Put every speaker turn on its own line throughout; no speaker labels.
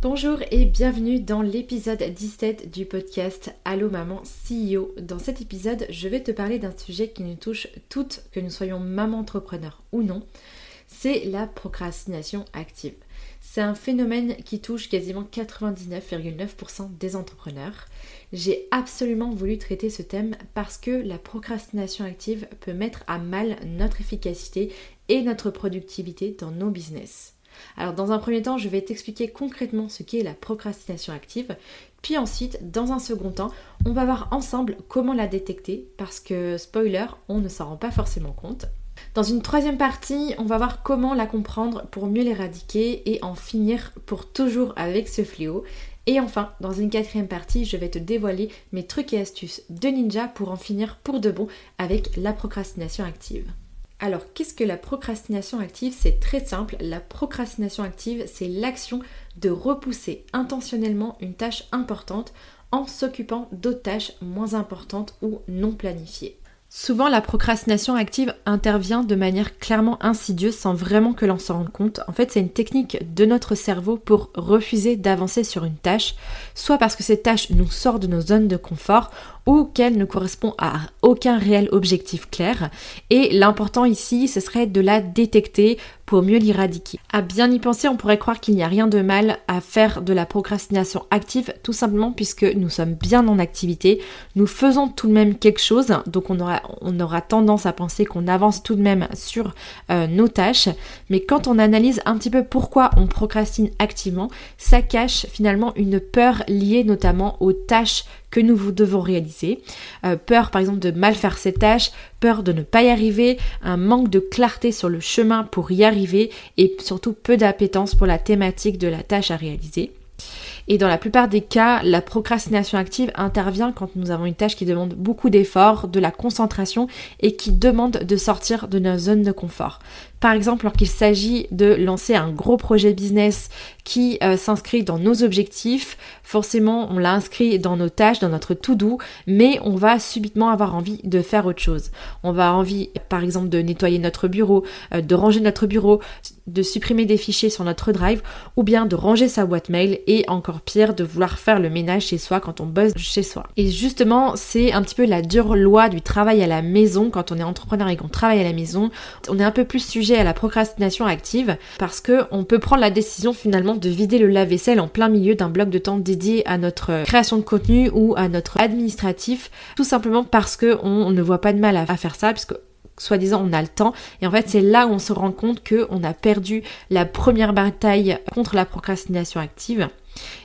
Bonjour et bienvenue dans l'épisode 17 du podcast Allo Maman CEO. Dans cet épisode, je vais te parler d'un sujet qui nous touche toutes, que nous soyons maman entrepreneur ou non, c'est la procrastination active. C'est un phénomène qui touche quasiment 99,9% des entrepreneurs. J'ai absolument voulu traiter ce thème parce que la procrastination active peut mettre à mal notre efficacité et notre productivité dans nos business. Alors dans un premier temps, je vais t'expliquer concrètement ce qu'est la procrastination active, puis ensuite, dans un second temps, on va voir ensemble comment la détecter parce que, spoiler, on ne s'en rend pas forcément compte. Dans une troisième partie, on va voir comment la comprendre pour mieux l'éradiquer et en finir pour toujours avec ce fléau. Et enfin, dans une quatrième partie, je vais te dévoiler mes trucs et astuces de ninja pour en finir pour de bon avec la procrastination active. Alors, qu'est-ce que la procrastination active? C'est très simple. La procrastination active, c'est l'action de repousser intentionnellement une tâche importante en s'occupant d'autres tâches moins importantes ou non planifiées. Souvent, la procrastination active intervient de manière clairement insidieuse sans vraiment que l'on s'en rende compte. En fait, c'est une technique de notre cerveau pour refuser d'avancer sur une tâche, soit parce que cette tâche nous sort de nos zones de confort, ou qu'elle ne correspond à aucun réel objectif clair. Et l'important ici, ce serait de la détecter pour mieux l'éradiquer. À bien y penser, on pourrait croire qu'il n'y a rien de mal à faire de la procrastination active, tout simplement puisque nous sommes bien en activité, nous faisons tout de même quelque chose, donc on aura, on aura tendance à penser qu'on avance tout de même sur euh, nos tâches, mais quand on analyse un petit peu pourquoi on procrastine activement, ça cache finalement une peur liée notamment aux tâches que nous devons réaliser. Euh, peur par exemple de mal faire ses tâches, peur de ne pas y arriver, un manque de clarté sur le chemin pour y arriver et surtout peu d'appétence pour la thématique de la tâche à réaliser. Et dans la plupart des cas, la procrastination active intervient quand nous avons une tâche qui demande beaucoup d'efforts, de la concentration et qui demande de sortir de nos zones de confort. Par exemple, lorsqu'il s'agit de lancer un gros projet business qui euh, s'inscrit dans nos objectifs, forcément on l'a inscrit dans nos tâches, dans notre to-do, mais on va subitement avoir envie de faire autre chose. On va avoir envie, par exemple, de nettoyer notre bureau, euh, de ranger notre bureau, de supprimer des fichiers sur notre drive, ou bien de ranger sa boîte mail, et encore pire, de vouloir faire le ménage chez soi quand on bosse chez soi. Et justement, c'est un petit peu la dure loi du travail à la maison quand on est entrepreneur et qu'on travaille à la maison. On est un peu plus sujet à la procrastination active parce que on peut prendre la décision finalement de vider le lave-vaisselle en plein milieu d'un bloc de temps dédié à notre création de contenu ou à notre administratif, tout simplement parce que on, ne voit pas de mal à, faire ça, soi-disant on a le temps et en fait c'est là où on se rend compte que on a perdu la première bataille contre la procrastination active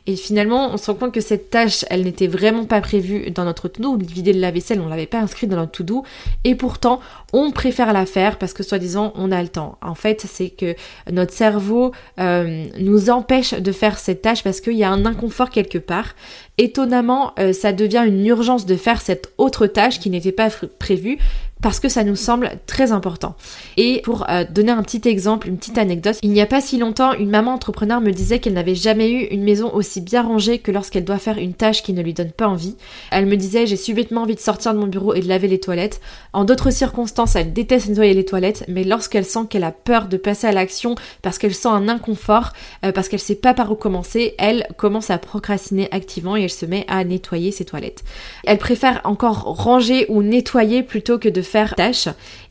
et finalement, on se rend compte que cette tâche, elle n'était vraiment pas prévue dans notre to-do. Vider le lave-vaisselle, on l'avait pas inscrit dans notre to-do. Et pourtant, on préfère la faire parce que soi-disant, on a le temps. En fait, c'est que notre cerveau euh, nous empêche de faire cette tâche parce qu'il y a un inconfort quelque part. Étonnamment, euh, ça devient une urgence de faire cette autre tâche qui n'était pas prévue parce que ça nous semble très important. Et pour euh, donner un petit exemple, une petite anecdote, il n'y a pas si longtemps, une maman entrepreneur me disait qu'elle n'avait jamais eu une maison aussi bien rangée que lorsqu'elle doit faire une tâche qui ne lui donne pas envie. Elle me disait j'ai subitement envie de sortir de mon bureau et de laver les toilettes. En d'autres circonstances, elle déteste nettoyer les toilettes, mais lorsqu'elle sent qu'elle a peur de passer à l'action parce qu'elle sent un inconfort, euh, parce qu'elle sait pas par où commencer, elle commence à procrastiner activement et elle se met à nettoyer ses toilettes. Elle préfère encore ranger ou nettoyer plutôt que de faire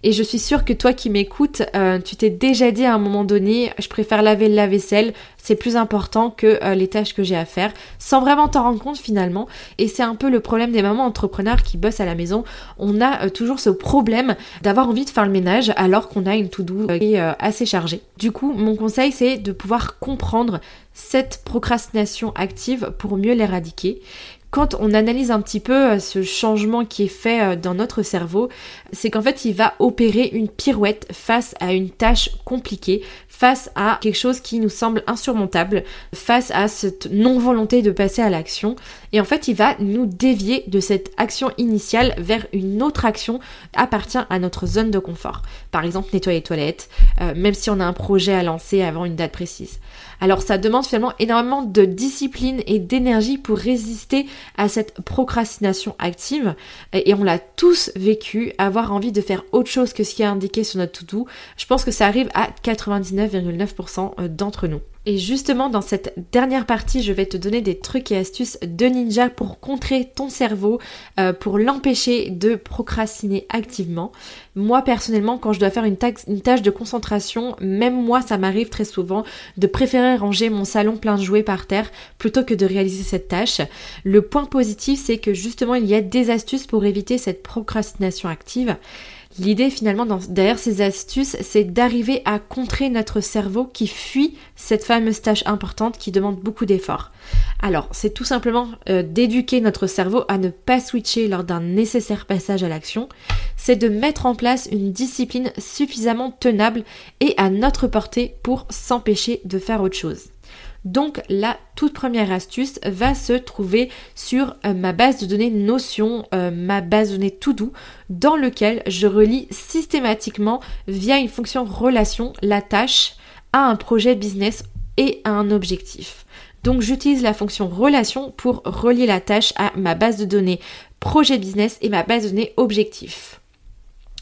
Et je suis sûre que toi qui m'écoutes, euh, tu t'es déjà dit à un moment donné, je préfère laver le lave-vaisselle, c'est plus important que euh, les tâches que j'ai à faire, sans vraiment t'en rendre compte finalement. Et c'est un peu le problème des mamans entrepreneurs qui bossent à la maison. On a euh, toujours ce problème d'avoir envie de faire le ménage alors qu'on a une to-do qui est assez chargée. Du coup, mon conseil c'est de pouvoir comprendre cette procrastination active pour mieux l'éradiquer quand on analyse un petit peu euh, ce changement qui est fait euh, dans notre cerveau, c'est qu'en fait il va opérer une pirouette face à une tâche compliquée, face à quelque chose qui nous semble insurmontable, face à cette non-volonté de passer à l'action. Et en fait il va nous dévier de cette action initiale vers une autre action appartient à notre zone de confort. Par exemple nettoyer les toilettes, euh, même si on a un projet à lancer avant une date précise. Alors ça demande finalement énormément de discipline et d'énergie pour résister à cette procrastination active. Et on l'a tous vécu, avoir envie de faire autre chose que ce qui est indiqué sur notre to-do. Je pense que ça arrive à 99,9% euh, d'entre nous. Et justement, dans cette dernière partie, je vais te donner des trucs et astuces de ninja pour contrer ton cerveau, euh, pour l'empêcher de procrastiner activement. Moi, personnellement, quand je dois faire une, une tâche de concentration, même moi, ça m'arrive très souvent de préférer ranger mon salon plein de jouets par terre plutôt que de réaliser cette tâche. Le point positif, c'est que justement, il y a des astuces pour éviter cette procrastination active. L'idée finalement derrière ces astuces, c'est d'arriver à contrer notre cerveau qui fuit cette fameuse tâche importante qui demande beaucoup d'efforts. Alors, c'est tout simplement euh, d'éduquer notre cerveau à ne pas switcher lors d'un nécessaire passage à l'action. C'est de mettre en place une discipline suffisamment tenable et à notre portée pour s'empêcher de faire autre chose. Donc la toute première astuce va se trouver sur euh, ma base de données Notion, euh, ma base de données tout doux, dans lequel je relie systématiquement via une fonction relation la tâche à un projet business et à un objectif. Donc j'utilise la fonction relation pour relier la tâche à ma base de données projet business et ma base de données objectif.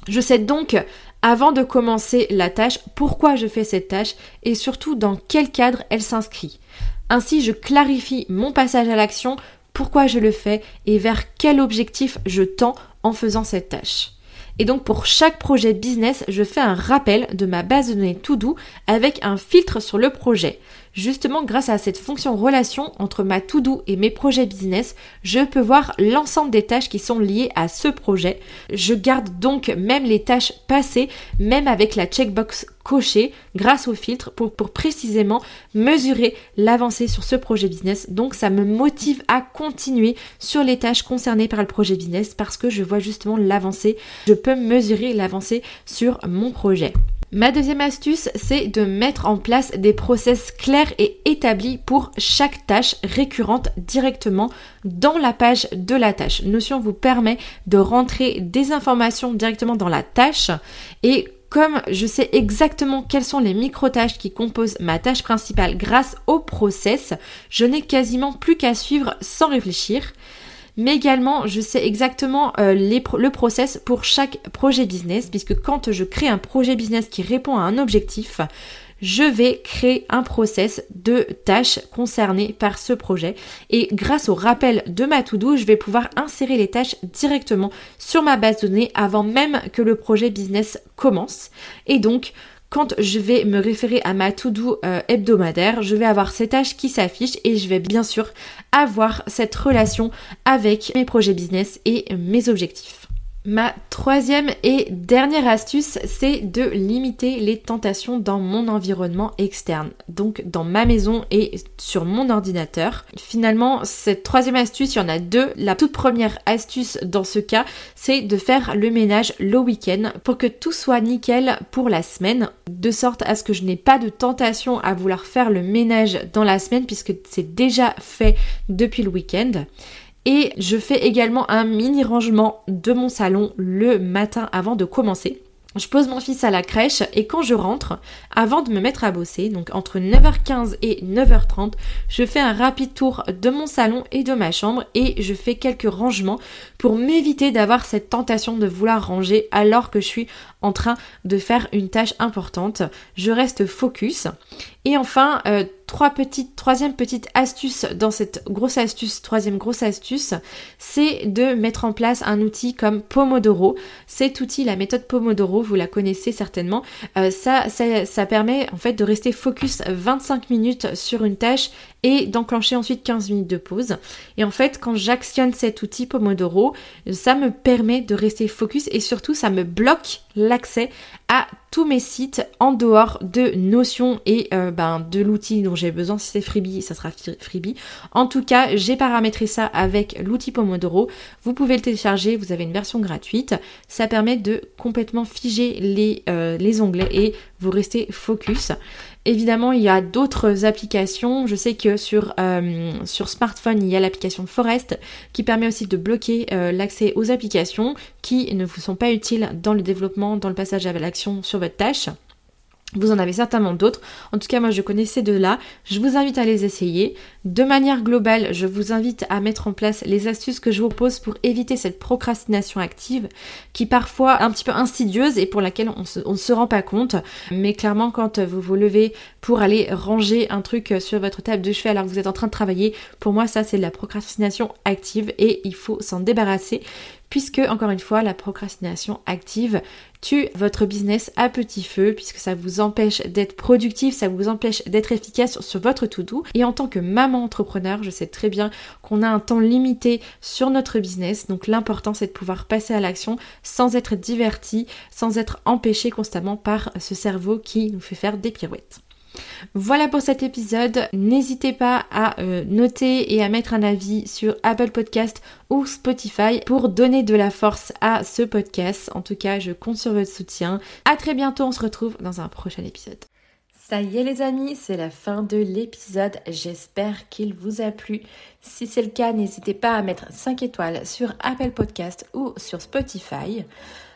Je sais donc avant de commencer la tâche, pourquoi je fais cette tâche et surtout dans quel cadre elle s'inscrit. Ainsi, je clarifie mon passage à l'action, pourquoi je le fais et vers quel objectif je tends en faisant cette tâche. Et donc pour chaque projet business, je fais un rappel de ma base de données tout doux avec un filtre sur le projet. Justement, grâce à cette fonction relation entre ma to-do et mes projets business, je peux voir l'ensemble des tâches qui sont liées à ce projet. Je garde donc même les tâches passées, même avec la checkbox cochée, grâce au filtre, pour, pour précisément mesurer l'avancée sur ce projet business. Donc ça me motive à continuer sur les tâches concernées par le projet business parce que je vois justement l'avancée. Je peux mesurer l'avancée sur mon projet. Ma deuxième astuce, c'est de mettre en place des process clairs et établis pour chaque tâche récurrente directement dans la page de la tâche. Notion vous permet de rentrer des informations directement dans la tâche et comme je sais exactement quelles sont les micro-tâches qui composent ma tâche principale grâce au process, je n'ai quasiment plus qu'à suivre sans réfléchir mais également je sais exactement euh, le process pour chaque projet business, puisque quand je crée un projet business qui répond à un objectif, je vais créer un process de tâches concernées par ce projet. Et grâce au rappel de ma to-do, je vais pouvoir insérer les tâches directement sur ma base de données avant même que le projet business commence. Et donc quand je vais me référer à ma to-do euh, hebdomadaire, je vais avoir ces tâches qui s'affichent et je vais bien sûr avoir cette relation avec mes projets business et mes objectifs. Ma troisième et dernière astuce, c'est de limiter les tentations dans mon environnement externe, donc dans ma maison et sur mon ordinateur. Finalement, cette troisième astuce, il y en a deux. La toute première astuce dans ce cas, c'est de faire le ménage le week-end pour que tout soit nickel pour la semaine, de sorte à ce que je n'ai pas de tentation à vouloir faire le ménage dans la semaine puisque c'est déjà fait depuis le week-end. Et je fais également un mini rangement de mon salon le matin avant de commencer. Je pose mon fils à la crèche et quand je rentre, avant de me mettre à bosser, donc entre 9h15 et 9h30, je fais un rapide tour de mon salon et de ma chambre et je fais quelques rangements pour m'éviter d'avoir cette tentation de vouloir ranger alors que je suis en train de faire une tâche importante. Je reste focus. Et enfin, euh, trois petites, troisième petite astuce dans cette grosse astuce, troisième grosse astuce, c'est de mettre en place un outil comme Pomodoro. Cet outil, la méthode Pomodoro, vous la connaissez certainement, euh, ça, ça, ça permet en fait de rester focus 25 minutes sur une tâche et d'enclencher ensuite 15 minutes de pause. Et en fait, quand j'actionne cet outil Pomodoro, ça me permet de rester focus et surtout ça me bloque l'accès à tous mes sites en dehors de Notion et euh, ben, de l'outil dont j'ai besoin. Si c'est Freebie, ça sera Freebie. En tout cas, j'ai paramétré ça avec l'outil Pomodoro. Vous pouvez le télécharger, vous avez une version gratuite. Ça permet de complètement figer les, euh, onglets et vous restez focus. Évidemment, il y a d'autres applications. Je sais que sur, euh, smartphone, il y a l'application Forest qui permet aussi de bloquer euh, l'accès aux applications qui ne vous sont pas utiles dans le développement, dans le passage à l'action sur votre tâche. Vous en avez certainement d'autres. En tout cas, moi, je connaissais de là. Je vous invite à les essayer. De manière globale, je vous invite à mettre en place les astuces que je vous propose pour éviter cette procrastination active qui parfois est un petit peu insidieuse et pour laquelle on, ne se rend pas compte. Mais clairement, quand vous vous levez pour aller ranger un truc sur votre table de chevet alors que vous êtes en train de travailler, pour moi, ça, c'est de la procrastination active et il faut s'en débarrasser puisque encore une fois la procrastination active tue votre business à petit feu puisque ça vous empêche d'être productif, ça vous empêche d'être efficace sur votre to-do et en tant que maman entrepreneur, je sais très bien qu'on a un temps limité sur notre business donc l'important c'est de pouvoir passer à l'action sans être diverti, sans être empêché constamment par ce cerveau qui nous fait faire des pirouettes. Voilà pour cet épisode. N'hésitez pas à euh, noter et à mettre un avis sur Apple Podcast ou Spotify pour donner de la force à ce podcast. En tout cas, je compte sur votre soutien. À très bientôt, on se retrouve dans un prochain épisode. Ça y est les amis, c'est la fin de l'épisode. J'espère qu'il vous a plu. Si c'est le cas, n'hésitez pas à mettre 5 étoiles sur Apple Podcast ou sur Spotify.